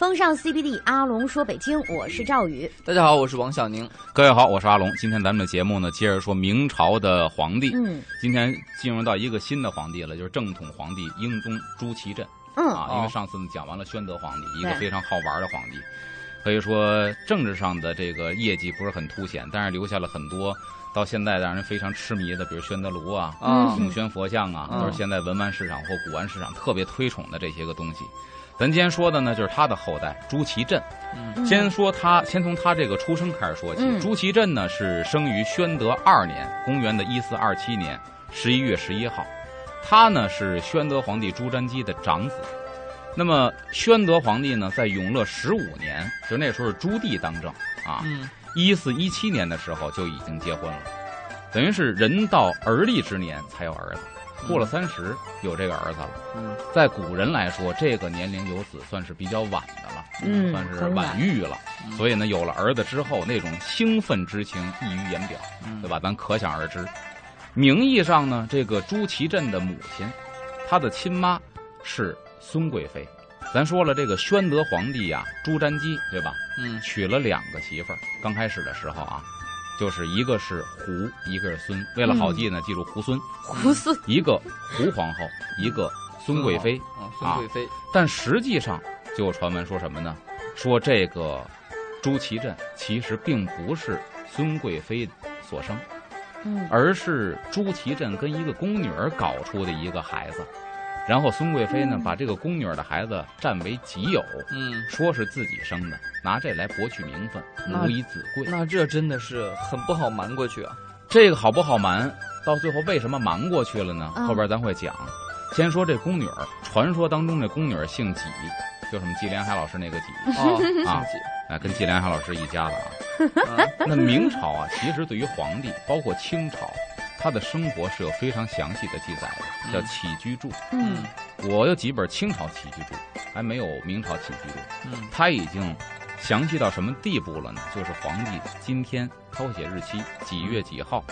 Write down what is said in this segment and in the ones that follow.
风尚 CBD，阿龙说北京，我是赵宇。大家好，我是王小宁。各位好，我是阿龙。今天咱们的节目呢，接着说明朝的皇帝。嗯今天进入到一个新的皇帝了，就是正统皇帝英宗朱祁镇嗯啊。因为哦上次呢讲完了宣德皇帝，一个非常好玩的皇帝，可以说政治上的这个业绩不是很凸显，但是留下了很多到现在让人非常痴迷的，比如宣德炉啊、啊永宣佛像啊，嗯都是现在文玩市场或古玩市场特别推崇的这些个东西。咱今天说的呢，就是他的后代朱祁镇。嗯先说他，先从他这个出生开始说起。嗯朱祁镇呢是生于宣德二年，公元的一四二七年十一月十一号。他呢是宣德皇帝朱瞻基的长子。那么宣德皇帝呢，在永乐十五年，就那时候是朱棣当政啊，嗯一四一七年的时候就已经结婚了，等于是人到而立之年才有儿子，过了三十有这个儿子了。嗯在古人来说，这个年龄有子算是比较晚的了。嗯，算是晚育了，嗯所以呢，有了儿子之后，那种兴奋之情溢于言表，嗯对吧？咱可想而知。名义上呢，这个朱祁镇的母亲，她的亲妈是孙贵妃。咱说了，这个宣德皇帝呀、朱瞻基，对吧？嗯娶了两个媳妇儿。刚开始的时候啊，就是一个是胡，一个是孙。为了好记呢，记住胡孙。胡孙一个胡皇后，一个孙贵妃。啊，孙贵妃但实际上，就有传闻说什么呢？说这个朱祁镇其实并不是孙贵妃所生，嗯而是朱祁镇跟一个宫女儿搞出的一个孩子。然后孙贵妃呢，嗯把这个宫女儿的孩子占为己有，嗯，说是自己生的，拿这来博取名分，那母以子贵。那这真的是很不好瞒过去啊。这个好不好瞒？到最后为什么瞒过去了呢？嗯后边咱会讲。先说这宫女儿，传说当中这宫女儿姓纪，就什么纪连海老师那个纪，哦，啊庆哎，跟纪连海老师一家的啊。啊 那明朝啊，其实对于皇帝，包括清朝，他的生活是有非常详细的记载的，叫嗯起居注。嗯我有几本清朝起居注，还没有明朝起居注。嗯他已经详细到什么地步了呢？就是皇帝今天抄写日期，几月几号，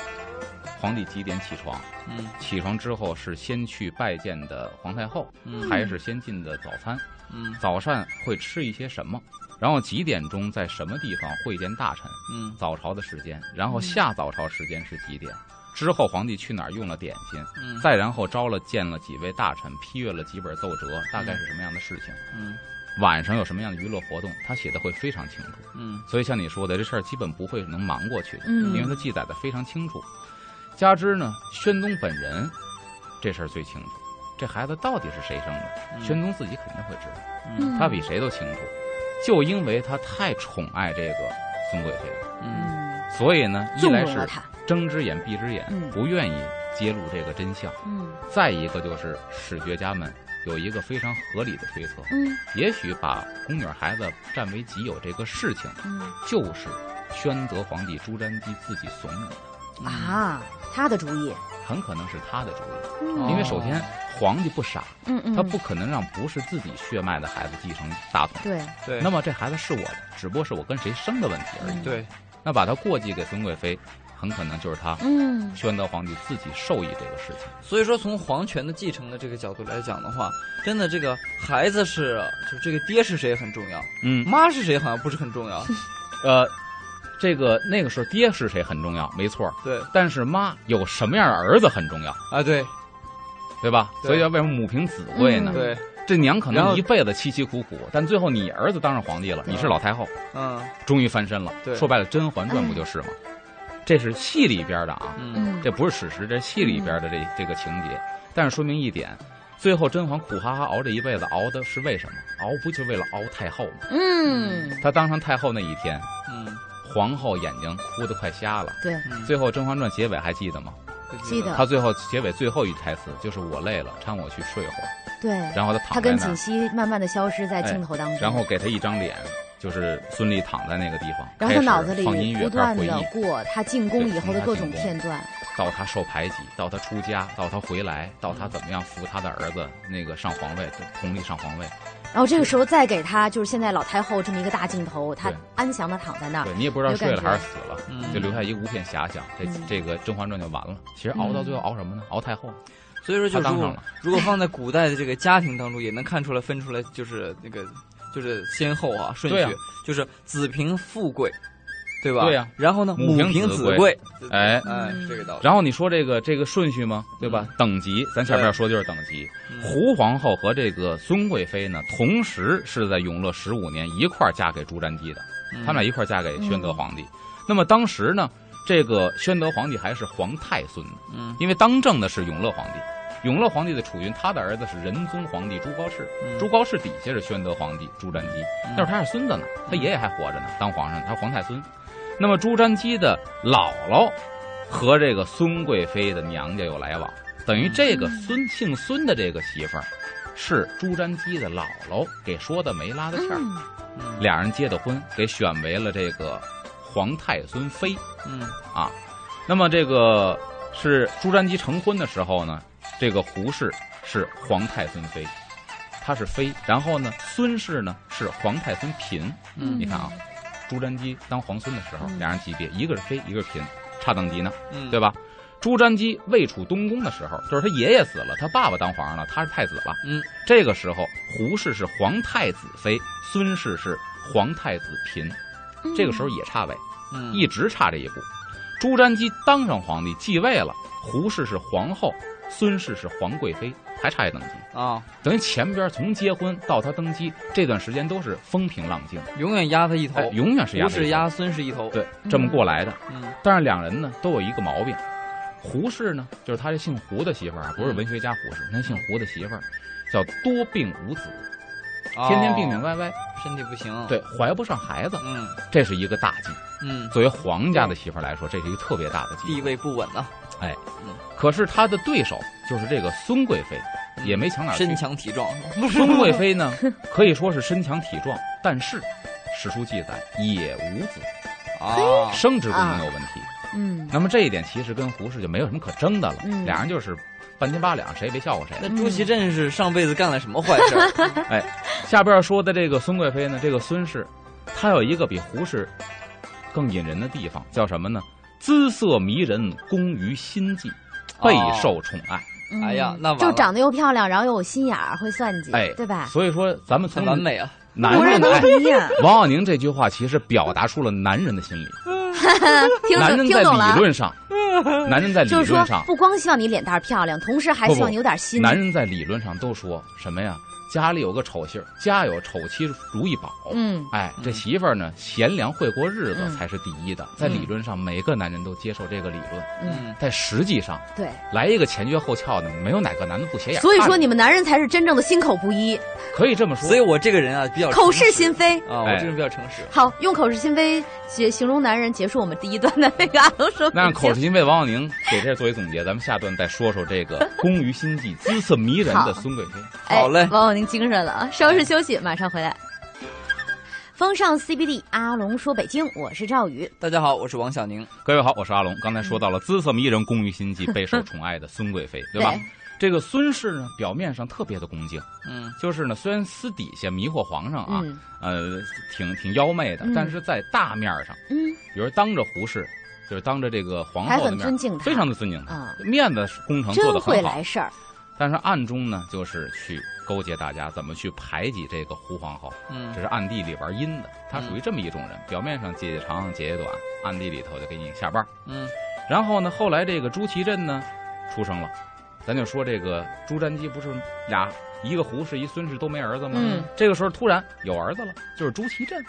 皇帝几点起床，嗯起床之后是先去拜见的皇太后，嗯还是先进的早餐？嗯早膳会吃一些什么？然后几点钟在什么地方会见大臣？嗯早朝的时间，然后下早朝时间是几点？之后皇帝去哪儿用了点心？嗯再然后招了见了几位大臣，批阅了几本奏折，大概是什么样的事情？嗯晚上有什么样的娱乐活动？他写的会非常清楚。嗯所以像你说的，这事儿基本不会能瞒过去的，嗯因为他记载的非常清楚。加之呢，宣宗本人这事儿最清楚，这孩子到底是谁生的，嗯宣宗自己肯定会知道。嗯他比谁都清楚，就因为他太宠爱这个孙贵妃了，嗯嗯，所以呢，一来是他。睁只眼闭只眼，嗯不愿意揭露这个真相；嗯再一个就是史学家们有一个非常合理的推测，嗯也许把宫女孩子占为己有这个事情，嗯就是宣德皇帝朱瞻基自己怂恿的，嗯啊，他的主意。很可能是他的主意。嗯因为首先，皇帝不傻，嗯嗯，他不可能让不是自己血脉的孩子继承大统。对，对，那么这孩子是我的，只不过是我跟谁生的问题而已。嗯对那把他过继给孙贵妃，很可能就是他嗯宣德皇帝自己授意这个事情。所以说，从皇权的继承的这个角度来讲的话，真的这个孩子是，就是这个爹是谁很重要，嗯，妈是谁好像不是很重要。呃，这个那个时候爹是谁很重要，没错。对但是妈有什么样的儿子很重要，啊，对对吧？对所以要为什么母凭子贵呢？嗯对，这娘可能一辈子凄凄苦苦，但最后你儿子当上皇帝了，你是老太后，嗯终于翻身了。对说白了，《甄嬛传》不就是吗？这是戏里边的啊，嗯嗯，这不是史实，这是戏里边的这这个情节。但是说明一点，最后甄嬛苦哈哈熬这一辈子，熬的是为什么？熬不就为了熬太后吗？嗯她当上太后那一天，嗯皇后眼睛哭得快瞎了。对，嗯，最后《甄嬛传》结尾还记得吗？记得她最后结尾最后一句台词就是“我累了，搀我去睡会儿对”，，然后她他跟锦躺在那儿，溪慢慢的消失在镜头当中，然后给她一张脸，就是孙俪躺在那个地方，然后他脑子里放音乐不断的过他进宫以后的各种片段，到他受排挤，到他出家，到他回来，到他怎么样扶他的儿子那个上皇位，弘历上皇位。然后这个时候再给他就是现在老太后这么一个大镜头，他安详的躺在那儿对，你也不知道睡了还是死了，嗯就留下一个无限遐想。这嗯这个《甄嬛传》就完了。其实熬到最后熬什么呢？熬太后。所以说，就如果他当上了如果放在古代的这个家庭当中，也能看出来分出来，就是那个就就是先后啊顺序，就是子凭富贵，对吧？对呀然后呢，母凭凭子贵贵，哎哎嗯，这个道理。然后你说这个这个顺序吗？对吧？嗯等级，咱前面要说的就是等级。嗯胡皇后和这个孙贵妃呢，同时是在永乐十五年一块儿嫁给朱瞻基的，嗯他们俩一块儿嫁给宣德皇帝。那么当时呢，这个宣德皇帝还是皇太孙呢，嗯因为当政的是永乐皇帝。永乐皇帝的储云，他的儿子是仁宗皇帝朱高炽，嗯朱高炽底下是宣德皇帝朱瞻基，那会儿他是孙子呢，他爷爷还活着呢，当皇上，他是皇太孙。那么朱瞻基的姥姥和这个孙贵妃的娘家有来往，等于这个孙姓孙的这个媳妇儿是朱瞻基的姥姥给说的媒拉的线儿，嗯嗯俩人结的婚，给选为了这个皇太孙妃。嗯啊。那么这个是朱瞻基成婚的时候呢，这个胡氏是皇太孙妃，她是妃。然后呢，孙氏呢是皇太孙嫔。嗯你看啊，朱瞻基当皇孙的时候，嗯俩人级别，一个是妃，一个是嫔，差等级呢，嗯，对吧？朱瞻基位处东宫的时候，就是他爷爷死了，他爸爸当皇上了，他是太子了。嗯，这个时候胡氏是皇太子妃，孙氏是皇太子嫔，这个时候也差位。嗯，一直差这一步。朱瞻基当上皇帝，继位了，胡氏是皇后，孙氏是皇贵妃，还差一等级。啊，等于前边从结婚到他登基这段时间都是风平浪静，永远压他一头。哎，，永远是压着一头。胡氏压孙氏一头。对这么过来的。嗯。但是两人呢都有一个毛病，胡氏呢就是他这姓胡的媳妇儿啊，不是文学家胡适，那姓胡的媳妇儿叫多病无子，天天病病哦歪歪，身体不行。，对，怀不上孩子，嗯。这是一个大忌。嗯，作为皇家的媳妇儿来说，这是一个特别大的忌。地位不稳呐，可是他的对手就是这个孙贵妃，也没强哪儿去身。强体壮。孙贵妃呢，可以说是身强体壮，但是史书记载也无子，啊，生殖功能有问题。嗯，那么这一点其实跟胡适就没有什么可争的了，嗯俩人就是半斤八两，谁也别笑话谁。那朱祁镇是上辈子干了什么坏事 哎？下边说的这个孙贵妃呢，这个孙氏，她有一个比胡适更引人的地方，叫什么呢？姿色迷人，工于心计，备受宠爱。嗯哎呀那就长得又漂亮，然后又有心眼儿，会算计，哎，对吧？所以说，咱们从很完美啊。男人都人哎不一样，王小宁这句话其实表达出了男人的心理。男人在理。论上，男人在理就是说论上，，不光希望你脸蛋漂亮，同时还希望你有点心。男人在理论上都说什么呀？家里有个丑媳儿，家有丑妻如意宝。嗯，哎，这嗯媳妇儿呢，贤良会过日子嗯才是第一的。在理论上，每个男人都接受这个理论，嗯，嗯，但实际上对。来一个前撅后翘的，没有哪个男的不斜眼。所以说你们男人才是真正的心口不一，可以这么说。所以我这个人啊比较口是心非。啊，我哎这个人比较诚实。好，用口是心非结形容男人，结束我们第一段的那个 阿龙说。那让口是心非王耀宁给这作为总结，咱们下段再说说这个 工于心计、姿色迷人的孙贵妃。哎好嘞王友宁精神了啊！稍事休息，马上回来。风尚 CBD，阿龙说北京，我是赵宇。大家好，我是王小宁。各位好，我是阿龙。刚才说到了姿色迷人、工于心计、备受宠爱的孙贵妃，对吧？这个孙氏呢，表面上特别的恭敬，嗯就是呢，虽然私底下迷惑皇上啊，嗯呃，挺挺妖媚的，嗯但是在大面上，嗯比如当着胡氏，就是当着这个皇后的面，很尊敬他非常的尊敬他，啊，面子工程做真得很好会来。事儿。但是暗中呢，就是去勾结大家，怎么去排挤这个胡皇后，嗯这是暗地里玩阴的。他属于这么一种人，表面上姐姐长姐姐短，暗地里头就给你下绊儿。嗯然后呢，后来这个朱祁镇呢出生了，咱就说这个朱瞻基不是俩一个胡氏一孙氏都没儿子吗？嗯这个时候突然有儿子了，就是朱祁镇，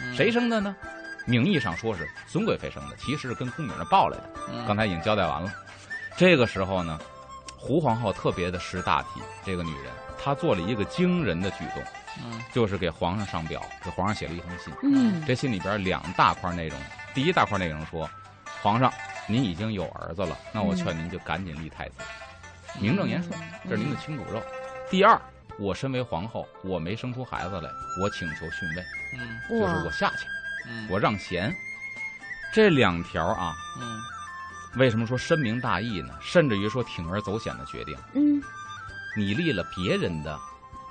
嗯谁生的呢？名义上说是孙贵妃生的，其实是跟宫女那抱来的。嗯刚才已经交代完了。这个时候呢，胡皇后特别的识大体，这个女人她做了一个惊人的举动，嗯就是给皇上上表，给皇上写了一封信。嗯这信里边两大块内容，第一大块内容说，皇上您已经有儿子了，那我劝您就赶紧立太子，名正言顺，这是您的亲骨肉。第二，我身为皇后，我没生出孩子来，我请求逊位，嗯就是我下去，嗯。我让贤。这两条啊，嗯。为什么说深明大义呢？甚至于说铤而走险的决定，嗯。你立了别人的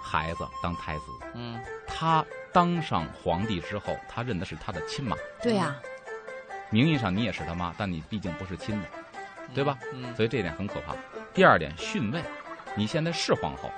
孩子当太子，嗯。他当上皇帝之后，他认的是他的亲妈，对呀，名义上你也是他妈，但你毕竟不是亲的，对吧？嗯。所以这点很可怕。第二点，逊位，你现在是皇后，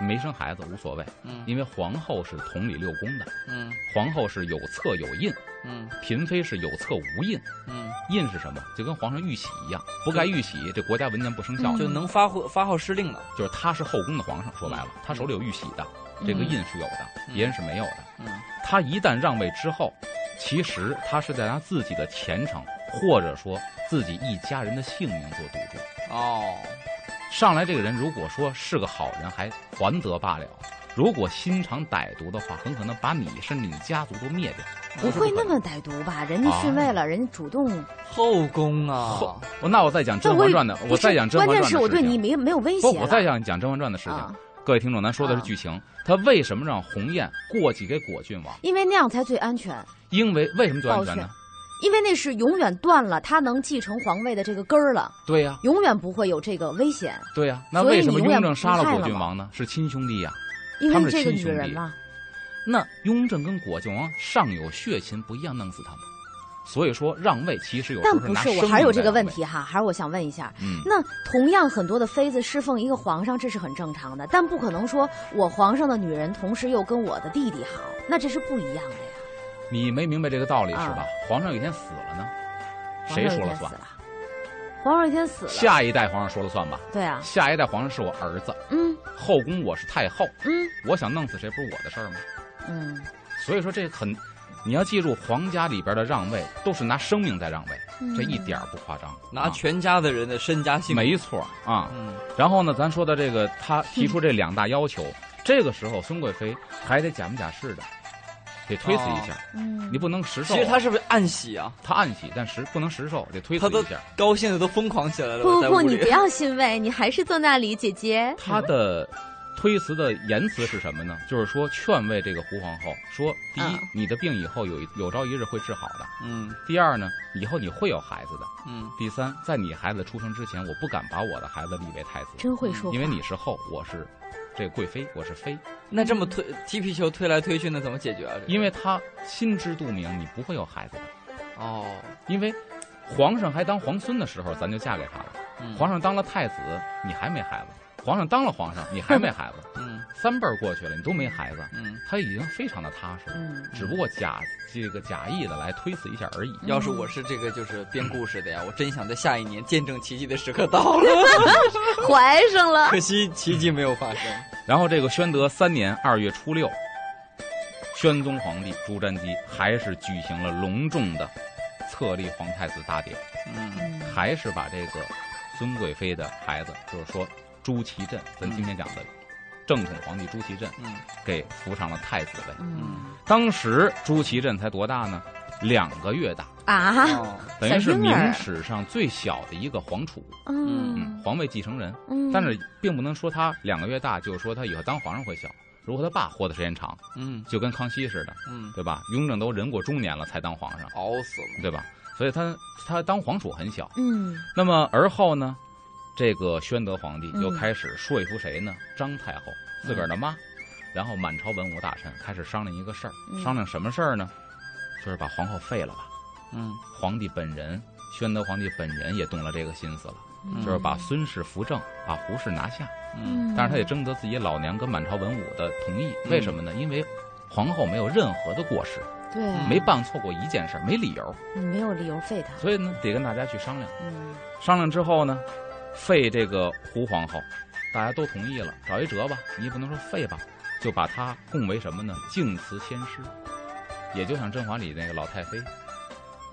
没生孩子无所谓，嗯因为皇后是同理六宫的，嗯皇后是有册有印，嗯嫔妃是有册无印。嗯，印是什么？就跟皇上玉玺一样，不盖玉玺，这国家文件不生效。嗯就能发号发号施令了。就是他是后宫的皇上，说白了，他手里有玉玺的，这个印是有的，嗯别人是没有的。嗯他一旦让位之后，其实他是在拿自己的前程，或者说自己一家人的性命做赌注。哦，上来这个人如果说是个好人，还还得罢了；如果心肠歹毒的话，很可能把你甚至你家族都灭掉。不会那么歹毒吧？人家逊位了，人家主动。后宫啊后，我那我再讲《甄嬛传》的，我再讲《甄嬛传》的关键是我对你没没有威胁不，我再讲讲《甄嬛传》的事情。啊，各位听众，咱说的是啊剧情，他为什么让鸿雁过继给果郡王？因为那样才最安全，因为为什么最安全呢？因为那是永远断了他能继承皇位的这个根儿了，对呀、永远不会有这个危险，对呀、那为什么雍正杀了果郡王呢？是亲兄弟呀、因为这个亲兄弟女人嘛。那雍正跟果郡王尚有血亲，不一样，弄死他们。所以说让位其实有但不是，我还是有这个。问题哈，还是我想问一下，嗯，那同样很多的妃子侍奉一个皇上，这是很正常的，但不可能说我皇上的女人同时又跟我的弟弟好，那这是不一样的呀。你没明白这个道理是吧啊？皇上有一天死了呢，谁说了算皇上一天死？了？皇上有一天死了，下一代皇上说了算吧？对啊，下一代皇上是我儿子，嗯后宫我是太后，嗯我想弄死谁不是我的事儿吗？嗯，所以说这很，你要记住，皇家里边的让位都是拿生命在让位，嗯这一点儿不夸张。啊拿全家的人的身家性命。没错啊。嗯然后呢，咱说的这个，他提出这两大要求，这个时候孙贵妃还得假模假式的，得推辞一下，嗯，你不能实受啊。其实他是不是暗喜啊？他暗喜，但实不能实受，得推辞一下。高兴的都疯狂起来了。不不，不你不要欣慰，你还是坐那里，姐姐。他的推辞的言辞是什么呢？就是说劝慰这个胡皇后，说第一嗯，你的病以后有一有朝一日会治好的；嗯第二呢，以后你会有孩子的；嗯第三，在你孩子出生之前，我不敢把我的孩子立为太子，真会说，因为你是后，我是这贵妃，我是妃。那这么推踢皮球推来推去，那怎么解决啊？这个因为他心知肚明，你不会有孩子的，哦，因为皇上还当皇孙的时候，咱就嫁给他了。嗯皇上当了太子，你还没孩子；皇上当了皇上，你还没孩子。嗯三辈儿过去了，你都没孩子，嗯，他已经非常的踏实，嗯，只不过假这个假意的来推辞一下而已。要是我是这个就是编故事的呀，我真想在下一年见证奇迹的时刻到了 怀上了。可惜奇迹没有发生。然后这个宣德三年二月初六，宣宗皇帝朱瞻基还是举行了隆重的册立皇太子大典，嗯嗯还是把这个孙贵妃的孩子，就是说朱祁镇，咱今天讲的正统皇帝朱祁镇，嗯给扶上了太子位。嗯当时朱祁镇才多大呢？两个月大，啊，哦，等于是明史上最小的一个皇储，嗯，嗯皇位继承人。嗯，但是并不能说他两个月大，就是说他以后当皇上会小。如果他爸活的时间长，嗯就跟康熙似的，嗯，对吧？雍正都人过中年了才当皇上，熬死了。对吧？所以他他当皇储很小。嗯那么而后呢，这个宣德皇帝嗯又开始说服谁呢？张太后自个儿的妈，然后满朝文武大臣开始商量一个事儿，嗯商量什么事儿呢？就是把皇后废了吧。嗯皇帝本人，宣德皇帝本人也动了这个心思了，嗯就是把孙氏扶正，把胡氏拿下。嗯但是他也征得自己老娘跟满朝文武的同意，嗯为什么呢？因为皇后没有任何的过失，对，没办错过一件事儿，没理由，你没有理由废他。所以呢，得跟大家去商量。嗯商量之后呢，废这个胡皇后，大家都同意了，找一辙吧，你也不能说废吧，就把她供为什么呢？敬祠先师，也就像甄嬛里那个老太妃，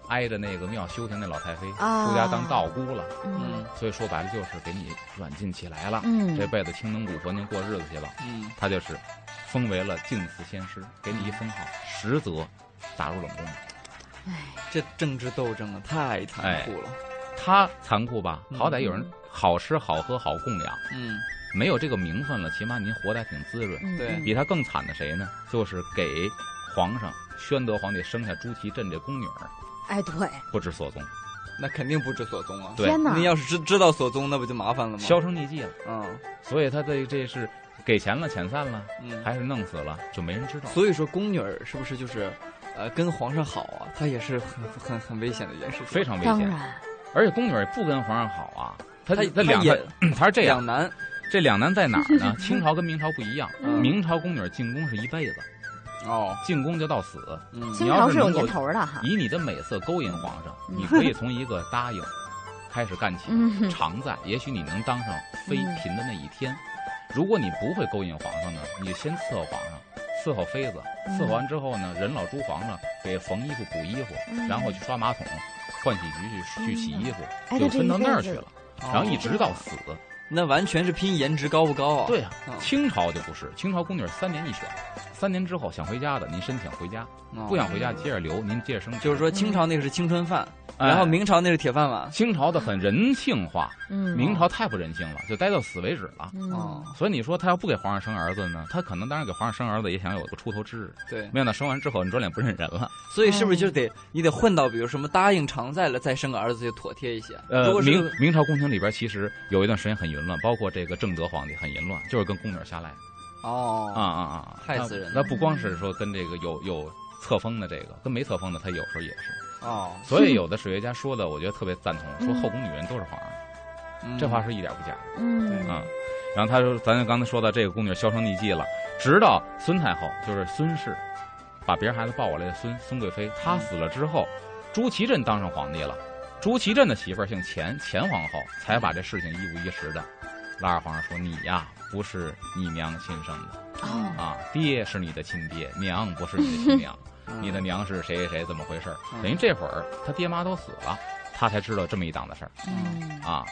挨着那个庙修行那老太妃，啊出家当道姑了。嗯所以说白了就是给你软禁起来了，嗯，这辈子清能古佛您过日子去吧。嗯他就是封为了敬祠先师，给你一封号，实则打入冷宫。哎，这政治斗争啊，太残酷了。他残酷吧？嗯好歹有人好吃好喝好供养，嗯没有这个名分了，起码您活得还挺滋润。对比他更惨的谁呢？就是给皇上宣德皇帝生下朱祁镇这宫女儿，哎，对，不知所踪，那肯定不知所踪啊。对天哪您，要是知知道所踪，那不就麻烦了吗？销声匿迹了。嗯所以他这这是给钱了，遣散了，嗯，还是弄死了，就没人知道。所以说宫女儿是不是就是，呃，跟皇上好啊？她也是很很很危险的一件事情。非常危险，当然，而且宫女儿也不跟皇上好啊。他她他两也个，他是这样两，难。这两难在哪儿呢？清朝跟明朝不一样，嗯明朝宫女进宫是一辈子，哦，进宫就到死。嗯清你要朝是有年头的哈。以你的美色勾引皇上，嗯你可以从一个答应开始干起，嗯常在，也许你能当上妃嫔的那一天。如果你不会勾引皇上呢，你先伺候皇上，伺候妃子，嗯伺候完之后呢，人老珠黄了，给缝衣服、补衣服，嗯然后去刷马桶、换洗局去去洗衣服，哎就分到那儿去了，然后一直到死。那完全是拼颜值高不高啊？对呀、嗯清朝就不是，清朝宫女三年一选，三年之后想回家的您申请回家，哦不想回家接着留，您接着升职。就是说清朝那个是青春饭，哎然后明朝那是铁饭碗。清朝的很人性化，嗯明朝太不人性了，就待到死为止了。所以你说他要不给皇上生儿子呢，他可能当然给皇上生儿子也想有个出头之日，对，没想到生完之后你转脸不认人了。所以是不是就得你得混到比如什么答应常在了再生个儿子就妥帖一些？呃，明明朝宫廷里边其实有一段时间很淫乱，包括这个正德皇帝很淫乱，就是跟宫女瞎来哦啊啊啊，害死人那那不光是说跟这个有有册封的这个，跟没册封的他有时候也是。哦，所以有的史学家说的，我觉得特别赞同，说嗯后宫女人都是皇上，嗯这话是一点不假的。嗯啊。然后他说，咱刚才说到这个宫女销声匿迹了，直到孙太后，就是孙氏，把别人孩子抱过来的孙孙贵妃，她死了之后，朱祁镇当上皇帝了。朱祁镇的媳妇儿姓钱，钱皇后才把这事情一五一十的拉着皇上说：“你呀，不是你娘亲生的。哦。啊，爹是你的亲爹，娘不是你的亲娘，嗯。你的娘是谁谁谁，怎么回事等于这会儿他爹妈都死了，他才知道这么一档子事儿。嗯，啊。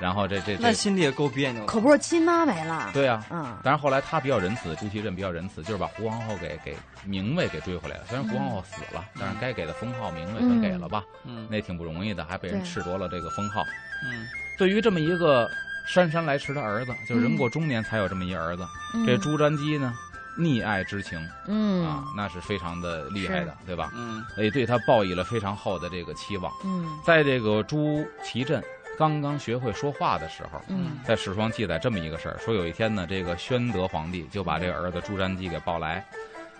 然后这这这，那心里也够别扭。可不是亲妈没了。对呀、嗯。但是后来他比较仁慈，朱祁镇比较仁慈，就是把胡皇后给给名位给追回来了。虽然胡皇后死了，但是该给的封号名位全给了吧，嗯。那挺不容易的，还被人对。褫夺了这个封号。嗯。对于这么一个姗姗来迟的儿子，就是人过中年才有这么一儿子，嗯。这朱瞻基呢，溺爱之情嗯。啊，那是非常的厉害的，对吧？嗯。也对他抱以了非常厚的这个期望。嗯。在这个朱祁镇刚刚学会说话的时候，嗯。在史书上记载这么一个事儿，说有一天呢，这个宣德皇帝就把这个儿子朱瞻基给抱来，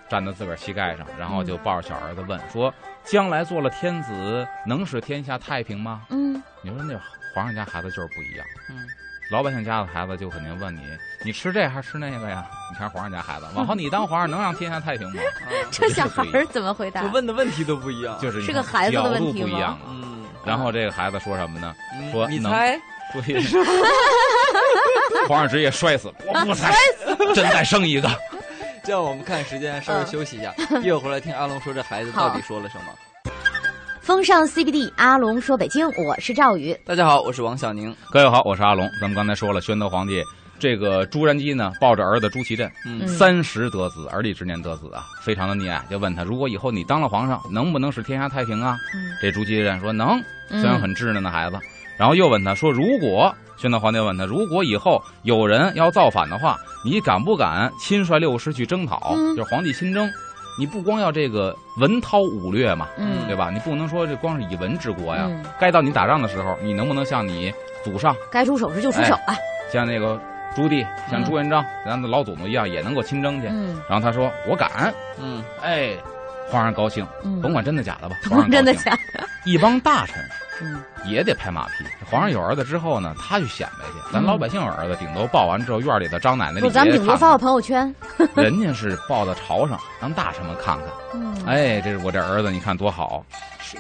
站在自个儿膝盖上，然后就抱着小儿子问说：“将来做了天子，能使天下太平吗？嗯？”你说那皇上家孩子就是不一样，嗯老百姓家的孩子就肯定问你：“你吃这还是吃那个呀？”你看皇上家孩子，往后你当皇上能让天下太平吗？啊这小孩儿怎么回答就？问的问题都不一样。就是你是个孩子的角问题吗度不一样啊。嗯，然后这个孩子说什么呢？嗯说能你猜？注意，皇上直接摔死，我不猜，真再生一个。这样我们看时间，稍微休息一下，一会儿回来听阿龙说这孩子到底说了什么。风尚 CBD，阿龙说北京，我是赵宇。大家好，我是王小宁。各位好，我是阿龙。咱们刚才说了，宣德皇帝这个朱瞻基呢，抱着儿子朱祁镇，三十得子，而立之年得子啊，非常的溺爱，就问他，如果以后你当了皇上，能不能使天下太平啊？嗯这朱祁镇说能，虽然嗯很稚嫩的孩子。然后又问他说，如果宣德皇帝问他，如果以后有人要造反的话，你敢不敢亲率六师去征讨？嗯就是皇帝亲征。你不光要这个文韬武略嘛，嗯对吧？你不能说这光是以文治国呀。嗯该到你打仗的时候，你能不能像你祖上，该出手时就出手啊。像那个朱棣，像嗯朱元璋，咱的老祖宗一样，也能够亲征去？嗯然后他说：“我敢。嗯”哎，皇上高兴，嗯，甭管真的假的吧，甭皇上管真的假的。一帮大臣嗯也得拍马屁。皇上有儿子之后呢，他去显摆去。咱嗯老百姓有儿子，顶多抱完之后，院里的张奶奶、不，李咱顶多发个朋友圈。人家是抱到朝上，让大臣们看看。嗯，哎，这是我这儿子，你看多好，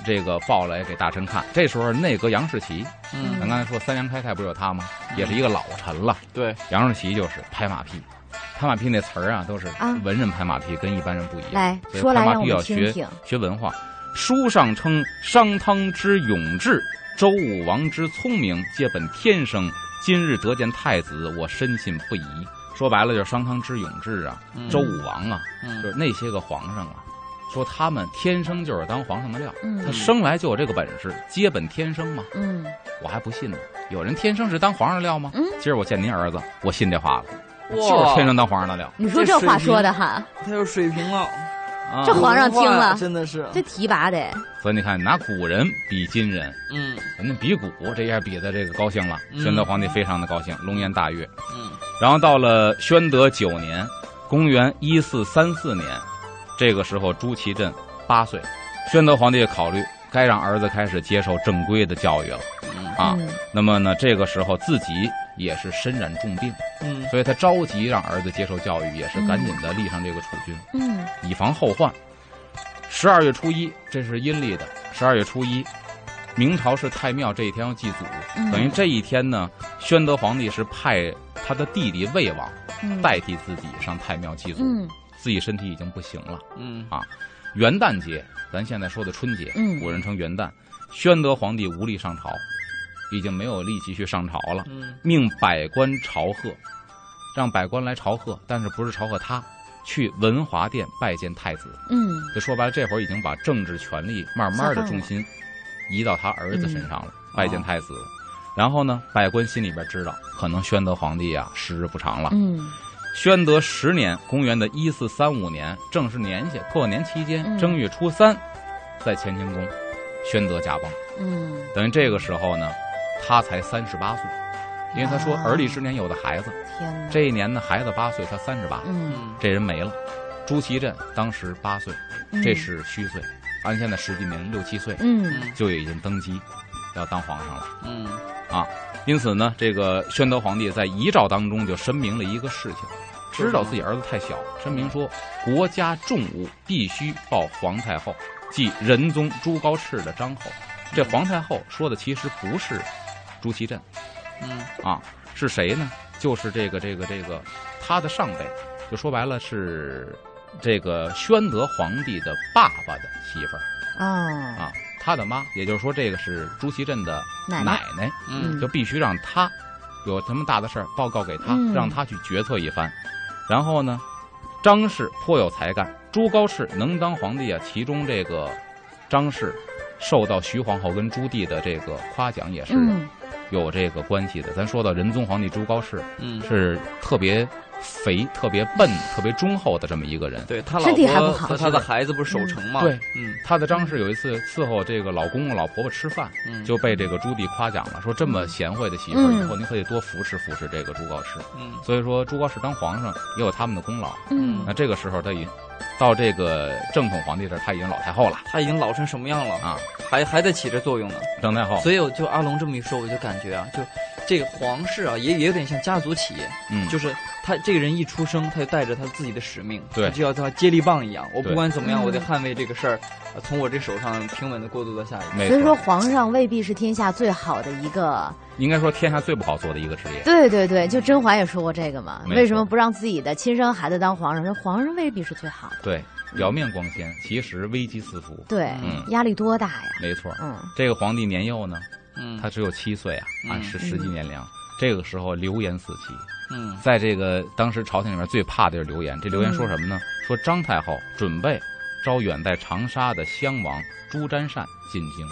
这个抱来给大臣看。这时候内阁杨士奇，嗯咱刚才说三阳开泰不是有他吗？也是一个老臣了。对，杨士奇就是拍马屁，拍马屁那词儿啊，都是啊文人拍马屁，跟一般人不一样。来所以拍马说来让我屁要学们听听。学文化。书上称商汤之勇志，周武王之聪明，皆本天生。今日得见太子，我深信不疑。说白了就是商汤之勇志啊，嗯周武王啊，嗯就是那些个皇上啊，说他们天生就是当皇上的料，嗯他生来就有这个本事，皆本天生嘛。嗯我还不信呢，有人天生是当皇上的料吗？嗯今儿我见您儿子，我信这话了，哇就是天生当皇上的料你说这话说的哈，他有水平了，啊这。皇上听了真的是，这提拔的。所以你看，拿古人比今人，嗯人家比古，这下比的这个高兴了。嗯宣德皇帝非常的高兴，龙颜大悦。嗯然后到了宣德九年，公元一四三四年，这个时候朱祁镇八岁，宣德皇帝考虑该让儿子开始接受正规的教育了。嗯。啊嗯。那么呢，这个时候自己也是身染重病，嗯。所以他着急让儿子接受教育，也是赶紧的立上这个储君，嗯。以防后患。十二月初一，这是阴历的。十二月初一，明朝是太庙这一天要祭祖，嗯。等于这一天呢，宣德皇帝是派他的弟弟魏王嗯。代替自己上太庙祭祖，嗯。自己身体已经不行了。嗯元旦节，咱现在说的春节，嗯古人称元旦。宣德皇帝无力上朝，已经没有力气去上朝了，嗯命百官朝贺，让百官来朝贺，但是不是朝贺他，去文华殿拜见太子。嗯就说白了，这会儿已经把政治权力慢慢的重心移到他儿子身上了，拜见太子。然后呢，百官心里边知道，可能宣德皇帝啊时日不长了。嗯宣德十年，公元的一四三五年，正是年下过年期间，嗯。正月初三，在乾清宫，宣德驾崩。嗯。等于这个时候呢，他才三十八岁，因为他说啊。儿立之年有的孩子，这一年呢孩子八岁，他三十八，这人没了。朱祁镇当时八岁，嗯。这是虚岁，按现在实际年龄六七岁就已经登基，要当皇上了。嗯啊因此呢，这个宣德皇帝在遗诏当中就申明了一个事情，知道自己儿子太小，申明说国家重务必须报皇太后，即仁宗朱高炽的张后。这皇太后说的其实不是朱祁镇嗯啊，是谁呢？就是这个这个这个他的上辈，就说白了是这个宣德皇帝的爸爸的媳妇儿啊啊，他的妈，也就是说这个是朱祁镇的奶奶奶嗯就必须让他有什么大的事儿报告给他，嗯让他去决策一番。然后呢，张氏颇有才干，朱高炽能当皇帝啊。其中这个张氏受到徐皇后跟朱棣的这个夸奖，也是嗯有这个关系的。咱说到仁宗皇帝朱高炽嗯，是特别肥、特别笨、特别忠厚的这么一个人。对他老身体还不婆好和他的孩子不是守城吗？对，嗯他的张氏有一次伺候这个老公公、老婆婆吃饭，嗯就被这个朱棣夸奖了，说这么贤惠的媳妇以后您可以多扶持扶持这个朱高炽。嗯所以说，朱高炽当皇上也有他们的功劳。嗯那这个时候，他已经到这个正统皇帝这儿，他已经老太后了他已经老成什么样了，啊，还还在起着作用呢。正太后。所以我就阿龙这么一说，我就感觉啊，就这个皇室啊，也也有点像家族企业，嗯，就是他这个人一出生，他就带着他自己的使命，对他就要像接力棒一样，我不管怎么样，嗯我得捍卫这个事儿，呃从我这手上平稳的过渡到下一个。所以说，皇上未必是天下最好的一个。应该说天下最不好做的一个职业。对对对，就甄嬛也说过这个嘛，为什么不让自己的亲生孩子当皇上？说皇上未必是最好的。对，表面光鲜，其实危机四伏。对，嗯压力多大呀？没错，嗯这个皇帝年幼呢，嗯，他只有七岁啊，按嗯实实际年龄。这个时候流言四起，嗯在这个当时朝廷里面最怕的就是流言。这流言说什么呢？说张太后准备招远在长沙的襄王朱瞻善进京。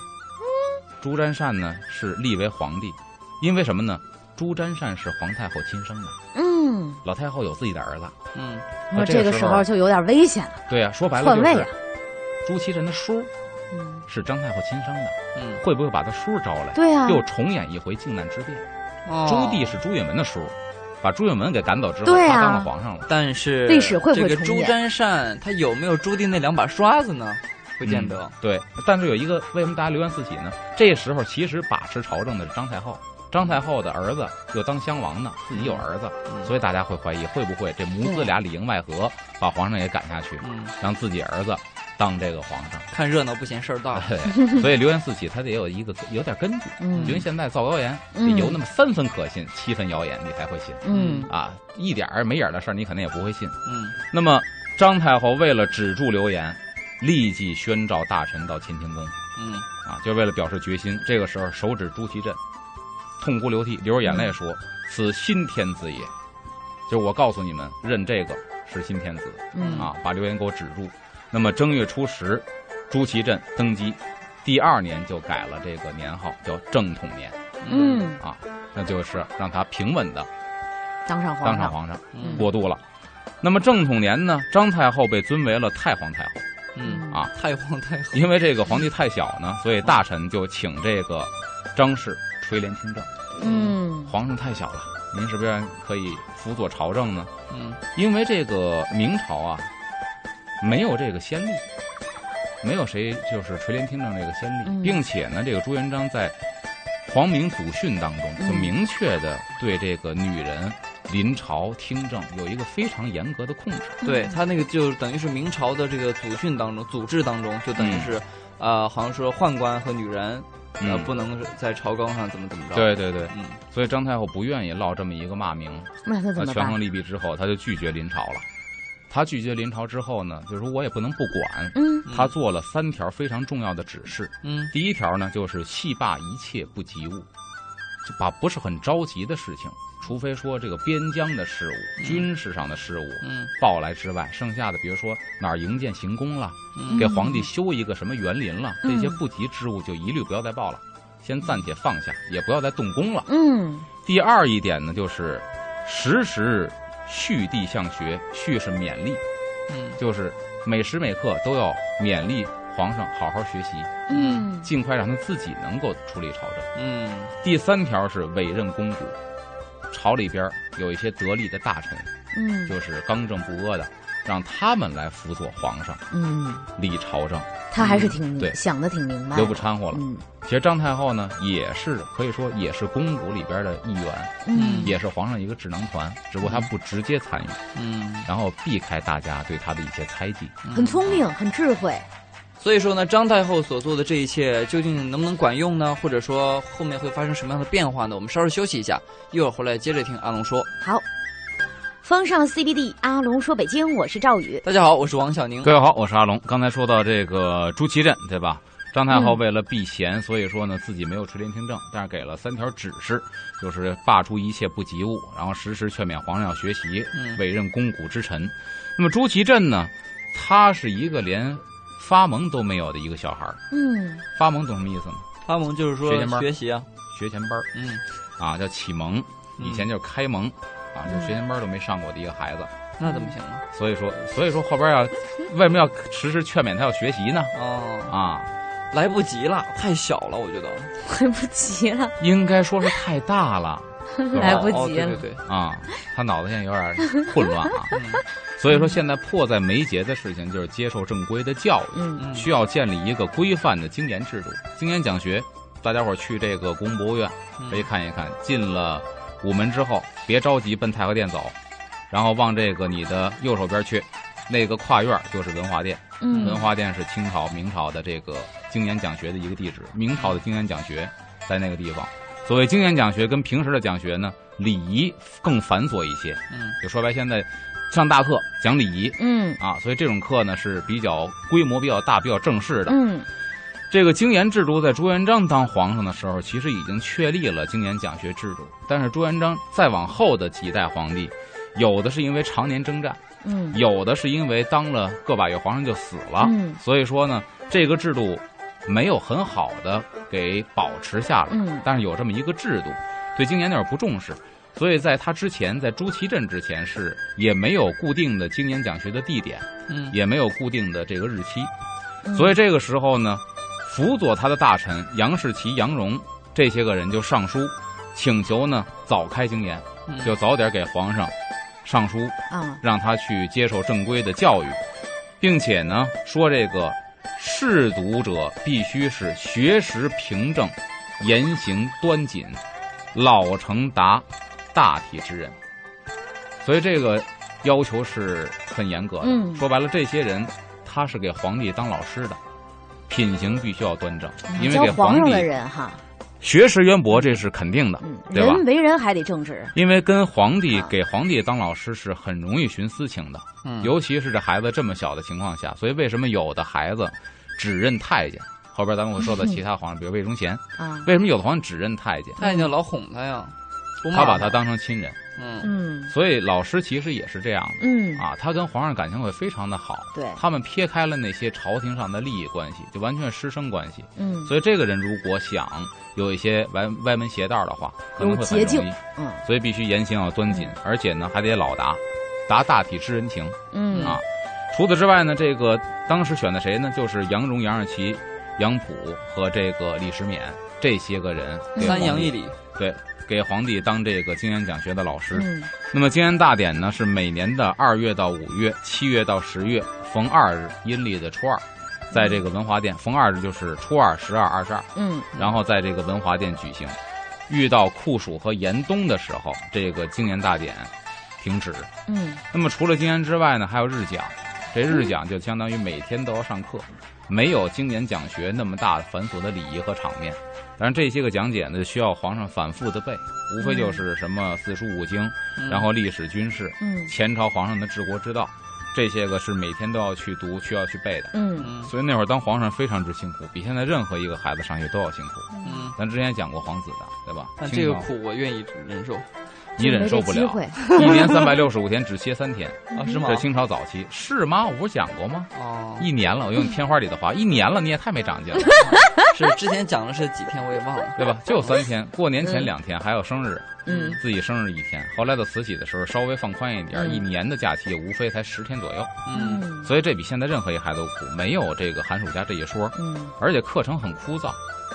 朱瞻善呢是立为皇帝，因为什么呢？朱瞻善是皇太后亲生的，嗯，老太后有自己的儿子。嗯那这个时候就有点危险了，对呀、说白了就是。朱祁镇的叔嗯，是张太后亲生的，嗯，会不会把他叔招来，对啊，又重演一回靖难之变？哦朱棣是朱允文的叔，把朱允炆给赶走之后，对啊他当了皇上了。但是历史会不会这个朱瞻善他有没有朱棣那两把刷子呢？不见得。对，但是有一个为什么大家流言四起呢？这时候其实把持朝政的是张太后，张太后的儿子又当襄王呢，自己有儿子，嗯所以大家会怀疑会不会这母子俩里应外合，把皇上也赶下去，嗯，让自己儿子当这个皇上。看热闹不嫌事儿大。对，所以流言四起，他得有一个有点根据。嗯因为现在造谣言有那么三分可信，七分谣言，你才会信嗯啊！一点儿没影儿的事儿，你肯定也不会信。嗯那么张太后为了止住流言，立即宣召大臣到乾清宫。嗯啊，就为了表示决心。这个时候，手指朱祁镇，痛哭流涕，流着眼泪说：“此新天子也。”就我告诉你们，认这个是新天子嗯啊，把流言给我止住。那么正月初十，朱祁镇登基，第二年就改了这个年号，叫正统年嗯，啊，那就是让他平稳的当上皇上，当上皇上，嗯过渡了。那么正统年呢，张太后被尊为了太皇太后。嗯啊，太皇太后。因为这个皇帝太小呢，所以大臣就请这个张氏垂帘听政。嗯皇上太小了，您是不是可以辅佐朝政呢？嗯因为这个明朝啊，没有这个先例，没有谁就是垂帘听政这个先例，嗯并且呢，这个朱元璋在皇明祖训当中就嗯明确的对这个女人临朝听政有一个非常严格的控制。对他那个就等于是明朝的这个祖训当中、祖制当中，就等于嗯是，呃，好像说宦官和女人，呃，嗯不能在朝纲上怎么怎么着。对，对对，嗯所以张太后不愿意落这么一个骂名。那那他怎么权衡？利弊之后，他就拒绝临朝了。他拒绝临朝之后呢，就是说我也不能不管。嗯嗯他做了三条非常重要的指示。嗯第一条呢，就是弃罢一切不及物，就把不是很着急的事情，除非说这个边疆的事务、嗯。军事上的事务嗯。报来之外，剩下的比如说哪儿营建行宫了，嗯。给皇帝修一个什么园林了，嗯。这些不及之物就一律不要再报了，先暂且放下，也不要再动工了。嗯。第二一点呢，就是时时蓄地向学，蓄是勉励，嗯。就是每时每刻都要勉励皇上好好学习，嗯。尽快让他自己能够处理朝政。嗯。第三条是委任公主，朝里边有一些得力的大臣，嗯就是刚正不阿的，让他们来辅佐皇上嗯，理朝政，他还是挺对想的挺明白的，就不掺和了。嗯其实张太后呢，也是可以说也是公主里边的一员，嗯也是皇上一个智囊团，只不过她不直接参与，嗯，然后避开大家对她的一些猜忌。很聪明，很智慧。所以说呢，张太后所做的这一切究竟能不能管用呢？或者说后面会发生什么样的变化呢？我们稍事休息一下，一会儿回来接着听阿龙说。好，风尚 CBD，阿龙说北京，我是赵宇。大家好，我是王小宁。各位好，我是阿龙。刚才说到这个朱祁镇，对吧？张太后嗯为了避嫌，所以说呢自己没有垂帘听政，但是给了三条指示，就是罢黜一切不及物，然后时时劝勉皇上要学习，嗯委任肱骨之臣。那么朱祁镇呢，他是一个连发蒙都没有的一个小孩儿。嗯发蒙懂什么意思吗？发蒙就是说学前班学习啊，学前班儿嗯啊，叫启蒙，以前就是开蒙，啊，就是学前班都没上过的一个孩子。那怎么行呢？所以说，所以说后边要为什么要时时劝勉他要学习呢？哦，啊，来不及了，太小了，我觉得。来不及了，应该说是太大了 来不哦及了。对对对，啊，他脑子现在有点混乱啊。嗯所以说现在迫在眉睫的事情就是接受正规的教育，需要建立一个规范的经研制度。经研讲学，大家伙儿去这个故宫博物院嗯可以看一看。进了午门之后，别着急奔太和殿走，然后往这个你的右手边去，那个跨院就是文化殿。嗯文化殿是清朝、明朝的这个经研讲学的一个地址，明朝的经研讲学在那个地方。所谓精研讲学跟平时的讲学呢，礼仪更繁琐一些。嗯就说白，现在上大课讲礼仪嗯啊，所以这种课呢是比较规模比较大、比较正式的。嗯这个经研制度在朱元璋当皇上的时候，其实已经确立了精研讲学制度。但是朱元璋再往后的几代皇帝，有的是因为常年征战，嗯有的是因为当了个把月皇上就死了，嗯所以说呢，这个制度没有很好的给保持下来。嗯。但是有这么一个制度，对经研那会儿不重视，所以在他之前，在朱祁镇之前是也没有固定的经研讲学的地点，嗯。也没有固定的这个日期，嗯，所以这个时候呢，辅佐他的大臣杨士奇、杨荣这些个人就上书，请求呢早开经研，嗯。就早点给皇上上书，啊让他去接受正规的教育，并且呢说这个试读者必须是学识平正、言行端谨、老成达大体之人。所以这个要求是很严格的。嗯说白了，这些人他是给皇帝当老师的，品行必须要端正，因为给皇帝皇上的人哈，学识渊博，这是肯定的。嗯，对吧？人为人还得正直。因为跟皇帝啊。给皇帝当老师是很容易徇私情的，嗯。尤其是这孩子这么小的情况下，所以为什么有的孩子只认太监？后边咱们会说到其他皇上，比如魏忠贤，啊，为什么有的皇上只认太监？太监老哄他呀，他。把他当成亲人，嗯。嗯。所以老师其实也是这样的。嗯，啊，他跟皇上感情会非常的好。对，他们撇开了那些朝廷上的利益关系，就完全是师生关系。嗯。所以这个人如果想有一些歪歪门邪道的话，可能会很容易。嗯所以必须言行要端谨，而且呢还得老达，达大体知人情嗯啊。除此之外呢，这个当时选的谁呢？就是杨荣、杨二奇、杨溥和这个李时勉这些个人三杨一礼，对给皇帝当这个经研讲学的老师。嗯那么经研大典呢是每年的二月到五月，七月到十月，逢二日阴历的初二。在这个文华殿，逢二日就是初二、十二、二十二，嗯然后在这个文华殿举行。遇到酷暑和严冬的时候，这个经年大典停止。嗯那么除了经年之外呢，还有日讲。这日讲就相当于每天都要上课，没有经年讲学那么大繁琐的礼仪和场面。但是，这些个讲解呢，需要皇上反复的背，无非就是什么四书五经，嗯然后历史、军事，嗯前朝皇上的治国之道，这些个是每天都要去读、需要去背的。嗯嗯所以那会儿当皇上非常之辛苦，比现在任何一个孩子上学都要辛苦。嗯，咱之前讲过皇子的，对吧？但这个苦我愿意忍受你忍受不了，一年三百六十五天只歇三天，啊，是吗这？清朝早期是吗？我不是讲过吗？哦，一年了，我用天花里的话，一年了，你也太没长进了，是之前讲的是几天我也忘了。对吧？就三天，过年前两天，还有生日，嗯自己生日一天。后来到慈禧的时候，稍微放宽一点，嗯一年的假期无非才十天左右，嗯嗯所以这比现在任何一孩子都苦，没有这个寒暑假这一说，嗯而且课程很枯燥。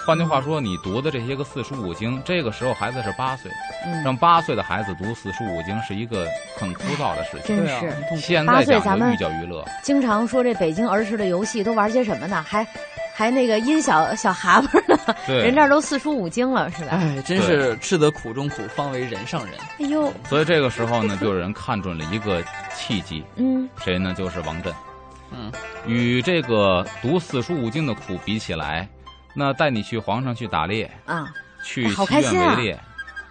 换句话说，你读的这些个四书五经，这个时候孩子是八岁，嗯，让八岁的孩子读四书五经是一个很枯燥的事情。对啊，真是。现在咱们寓教于乐，经常说这北京儿时的游戏都玩些什么呢？还还那个阴小小蛤蟆呢？对，人这儿都四书五经了，是吧？哎，真是吃得苦中苦，方为人上人。哎呦，所以这个时候呢，就有人看准了一个契机，嗯谁呢？就是王震。嗯与这个读四书五经的苦比起来，那带你去皇上去打猎，啊，去好西开心啊。苑围猎，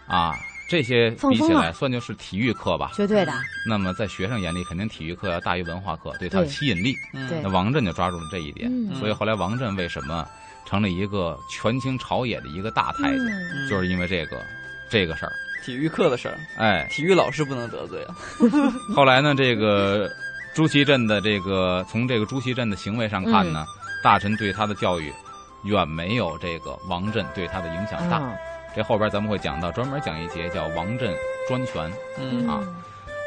啊，这些比起来算就是体育课吧。绝对的，那么在学生眼里，肯定体育课要大于文化课，对它的吸引力。那王振就抓住了这一点，嗯。所以后来王振为什么成了一个权倾朝野的一个大太监，嗯。就是因为这个这个事儿。体育课的事儿，哎，体育老师不能得罪啊。后来呢，这个朱祁镇的这个从这个朱祁镇的行为上看呢，嗯。大臣对他的教育远没有这个王振对他的影响大。嗯这后边咱们会讲到，专门讲一节叫王振专权。嗯啊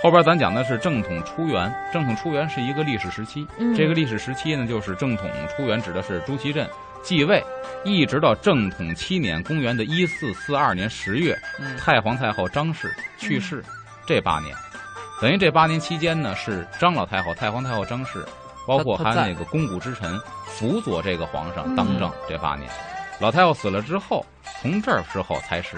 后边咱讲的是正统初元，正统初元是一个历史时期。嗯这个历史时期呢，就是正统初元指的是朱祁镇继位，一直到正统七年，公元的一四四二年十月，嗯太皇太后张氏去世，这八年，等于这八年期间呢，是张老太后、太皇太后张氏，包括她她在还有那个肱骨之臣辅佐这个皇上嗯当政这八年。老太后死了之后，从这儿之后才是。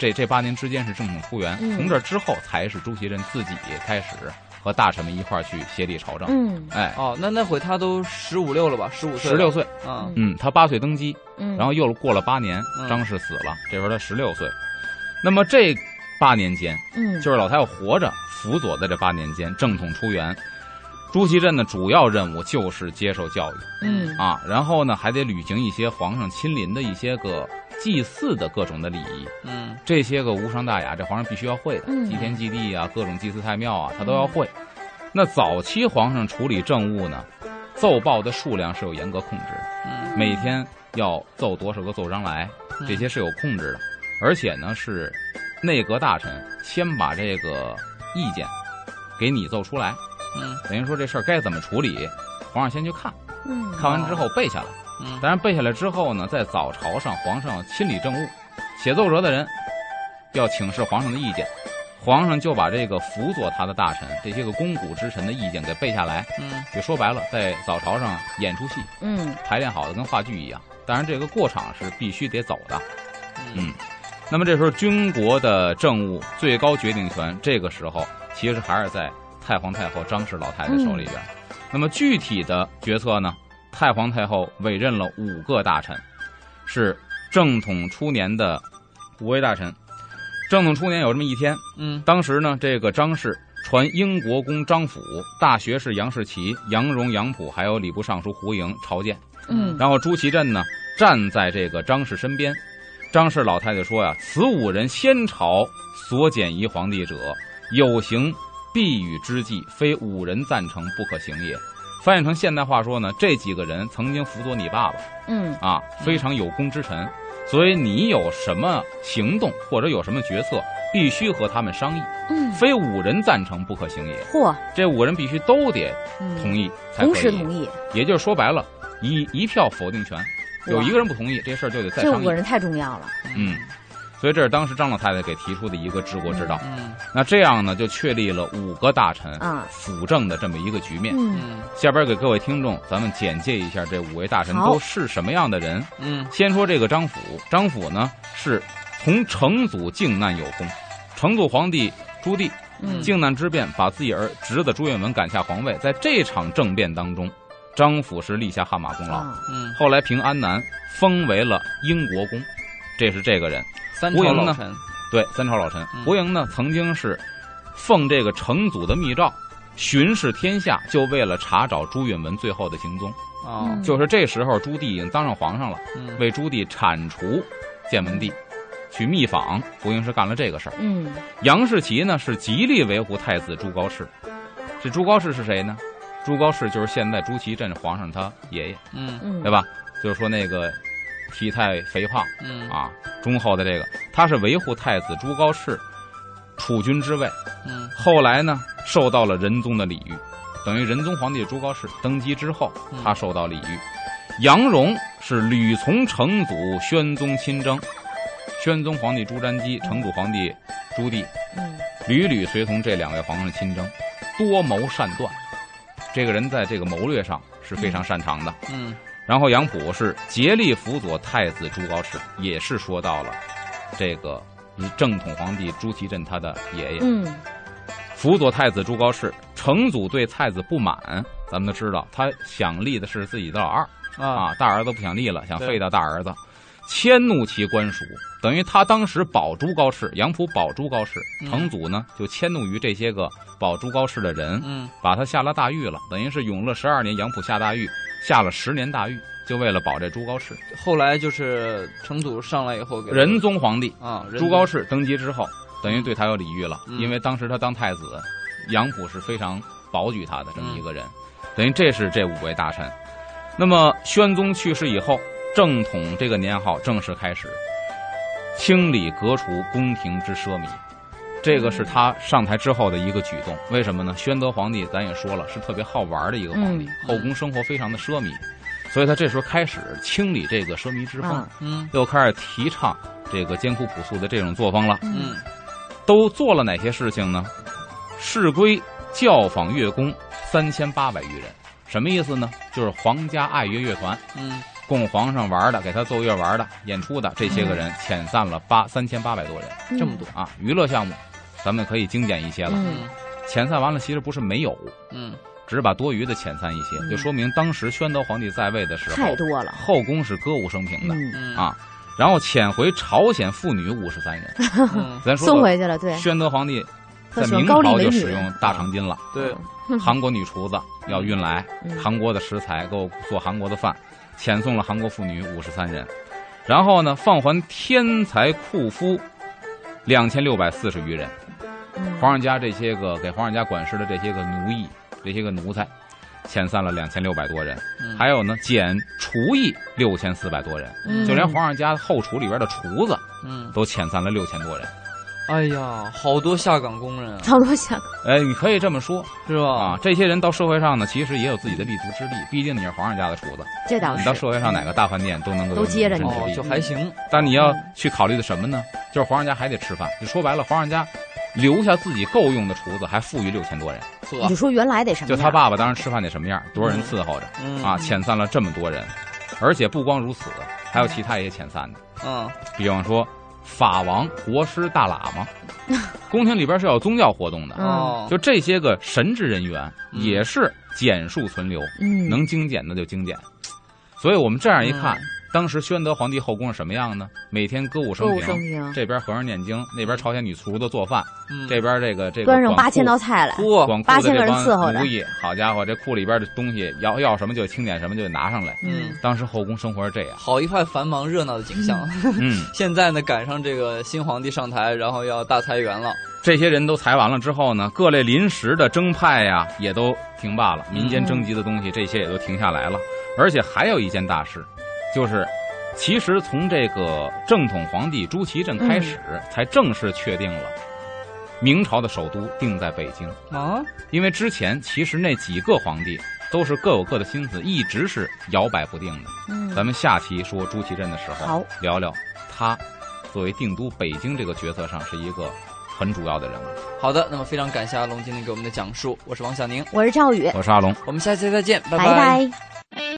这这八年之间是正统初元，嗯从这儿之后才是朱祁镇自己开始和大臣们一块儿去协力朝政。嗯哎，哦，那那会他都十五六了吧？十五岁，十六岁，啊，嗯，他八岁登基，嗯，然后又过了八年，嗯张氏死了，这时候他十六岁。那么这八年间，嗯就是老太后活着辅佐的这八年间，正统出元，朱祁镇的主要任务就是接受教育嗯。啊，然后呢还得履行一些皇上亲临的一些个祭祀的各种的礼仪，嗯。这些个无伤大雅，这皇上必须要会的，嗯。祭天祭地啊，各种祭祀太庙啊，他都要会。那早期皇上处理政务呢，奏报的数量是有严格控制的，嗯每天要奏多少个奏章来，这些是有控制的，而且呢是内阁大臣先把这个意见给你奏出来，嗯。等于说这事儿该怎么处理，皇上先去看，嗯。看完之后背下来。嗯。当然背下来之后呢，在早朝上，皇上亲理政务，写奏折的人要请示皇上的意见，皇上就把这个辅佐他的大臣这些个肱骨之臣的意见给背下来，嗯。就说白了，在早朝上演出戏，嗯。排练好的跟话剧一样。当然，这个过场是必须得走的。嗯。嗯，那么这时候军国的政务最高决定权，这个时候其实还是在太皇太后张氏老太太手里边。那么具体的决策呢，太皇太后委任了五个大臣，是正统初年的五位大臣。正统初年有这么一天，嗯当时呢，这个张氏传英国公张辅、大学士杨士奇、杨荣、杨溥，还有礼部尚书胡莹朝见。嗯然后朱祁镇呢站在这个张氏身边，张氏老太太说呀：“此五人先朝所检仪皇帝者，有行必与之计，非五人赞成不可行也。”翻译成现代话说呢，这几个人曾经辅佐你爸爸。嗯。啊，非常有功之臣，所以你有什么行动或者有什么决策，必须和他们商议，嗯，非五人赞成不可行也。嚯，这五人必须都得同意，才可以。同时同意，也就是说白了，一一票否定权，有一个人不同意，这事儿就得再商议。这五个人太重要了，嗯，所以这是当时张老太太给提出的一个治国之道。嗯那这样呢，就确立了五个大臣啊辅政的这么一个局面。嗯嗯下边给各位听众，咱们简介一下这五位大臣都是什么样的人。嗯先说这个张辅，张辅呢是从成祖靖难有功，成祖皇帝朱棣嗯靖难之变，把自己儿侄子朱允炆赶下皇位，在这场政变当中，张辅是立下汗马功劳。啊嗯，后来平安南，封为了英国公，这是这个人。三胡莹呢？朝老臣，对，三朝老臣。嗯。胡莹呢，曾经是奉这个成祖的密诏，巡视天下，就为了查找朱允炆最后的行踪。就是这时候，朱棣已经当上皇上了，嗯。为朱棣铲除建文帝，去密访，胡莹是干了这个事儿。嗯。杨士奇呢是极力维护太子朱高炽，这朱高炽是谁呢？朱高炽就是现在朱祁镇皇上他爷爷，嗯。嗯，对吧？就是说那个体态肥胖嗯。啊，忠厚的这个，他是维护太子朱高炽储君之位。嗯。后来呢，受到了仁宗的礼遇，等于仁宗皇帝朱高炽登基之后嗯，他受到礼遇。杨荣是屡从成祖、宣宗亲征，宣宗皇帝朱瞻基、成祖皇帝朱棣。嗯。屡屡随从这两位皇上亲征，多谋善断。这个人在这个谋略上是非常擅长的。嗯然后杨溥是竭力辅佐太子朱高炽，也是说到了这个正统皇帝朱祁镇他的爷爷。嗯。辅佐太子朱高炽，成祖对太子不满，咱们都知道，他想立的是自己的老二啊。啊，大儿子不想立了，想废掉大儿子，迁怒其官属，等于他当时保朱高炽，杨溥保朱高炽，嗯。成祖呢就迁怒于这些个保朱高炽的人，嗯。把他下了大狱了，等于是永乐十二年，杨溥下大狱，下了十年大狱，就为了保这朱高炽。后来就是成祖上来以后给仁宗皇帝啊仁朱高炽登基之后，等于对他有礼遇了，嗯。因为当时他当太子，杨溥是非常保举他的这么一个人，嗯等于这是这五位大臣。那么宣宗去世以后，正统这个年号正式开始，清理革除宫廷之奢靡。这个是他上台之后的一个举动，为什么呢？宣德皇帝咱也说了，是特别好玩的一个皇帝，嗯后宫生活非常的奢靡，所以他这时候开始清理这个奢靡之风。啊嗯又开始提倡这个艰苦朴素的这种作风了。嗯都做了哪些事情呢？市规教坊乐工三千八百余人，什么意思呢？就是皇家爱乐乐团，嗯供皇上玩的，给他奏乐玩的、演出的这些个人，遣散了八三千八百多人，嗯。这么多啊！娱乐项目，咱们可以精简一些了。遣散完了，其实不是没有，嗯。只是把多余的遣散一些，嗯。就说明当时宣德皇帝在位的时候，太多了，后宫是歌舞升平的。啊然后遣回朝鲜妇女五十三人，嗯。咱说送回去了，对，宣德皇帝在明朝就使用大长今了，对。嗯。韩国女厨子要运来嗯。韩国的食材，给我做韩国的饭，遣送了韩国妇女五十三人，然后呢，放还天才库夫两千六百四十余人，嗯。皇上家这些个给皇上家管事的这些个奴役，这些个奴才，遣散了两千六百多人，嗯。还有呢，减厨役六千四百多人，嗯。就连皇上家后厨里边的厨子嗯。都遣散了六千多人。哎呀，好多下岗工人啊，差不多想，哎，你可以这么说是吧？啊，这些人到社会上呢，其实也有自己的立足之地。毕竟你是皇上家的厨子，这倒是你到社会上哪个大饭店都能够有都接着你就。还行。但你要去考虑的什么呢？就是皇上家还得吃饭。就说白了，皇上家留下自己够用的厨子，还富裕六千多人。你就说原来得什么样？就他爸爸当时吃饭得什么样，多少人伺候着嗯啊？遣散了这么多人，而且不光如此，还有其他一些遣散的，嗯比方说法王、国师、大喇嘛，宫廷里边是有宗教活动的。就这些个神职人员嗯也是简述存留，嗯，能精简的就精简。所以我们这样一看，嗯当时宣德皇帝后宫是什么样呢？每天歌舞升平，这边和尚念经，那边朝鲜女厨子做饭，嗯。这边这个这个端上八千道菜来，嚯，管八千个人伺候着。奴役，好家伙，这库里边的东西要要什么就清点什么就拿上来。嗯，当时后宫生活是这样，好一派繁忙热闹的景象。嗯，现在呢，赶上这个新皇帝上台，然后要大裁员了。这些人都裁完了之后呢，各类临时的征派呀也都停罢了，民间征集的东西这些也都停下来了，而且还有一件大事，就是。其实从这个正统皇帝朱祁镇开始，才正式确定了明朝的首都定在北京。啊，因为之前其实那几个皇帝都是各有各的心思，一直是摇摆不定的。嗯，咱们下期说朱祁镇的时候，好聊聊他作为定都北京这个角色上是一个很主要的人物。好的，那么非常感谢阿龙今天给我们的讲述，我是王小宁，我是赵宇，我是阿龙。我们下期再见，拜拜拜